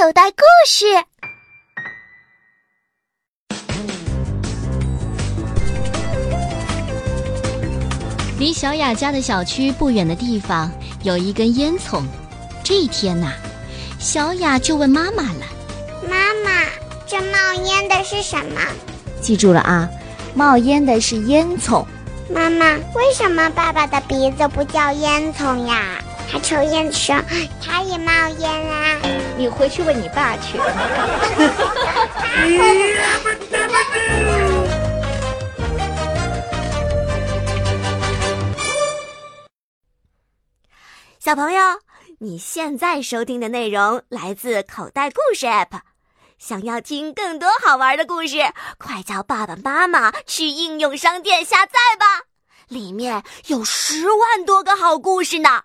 口袋故事。离小雅家的小区不远的地方有一根烟囱。这一天呐，小雅就问妈妈了：“妈妈，这冒烟的是什么？”记住了啊，冒烟的是烟囱。妈妈，为什么爸爸的鼻子不叫烟囱呀？他抽烟的时候，他也冒烟啊！你回去问你爸去。小朋友，你现在收听的内容来自口袋故事 App。想要听更多好玩的故事，快叫爸爸妈妈去应用商店下载吧，里面有十万多个好故事呢。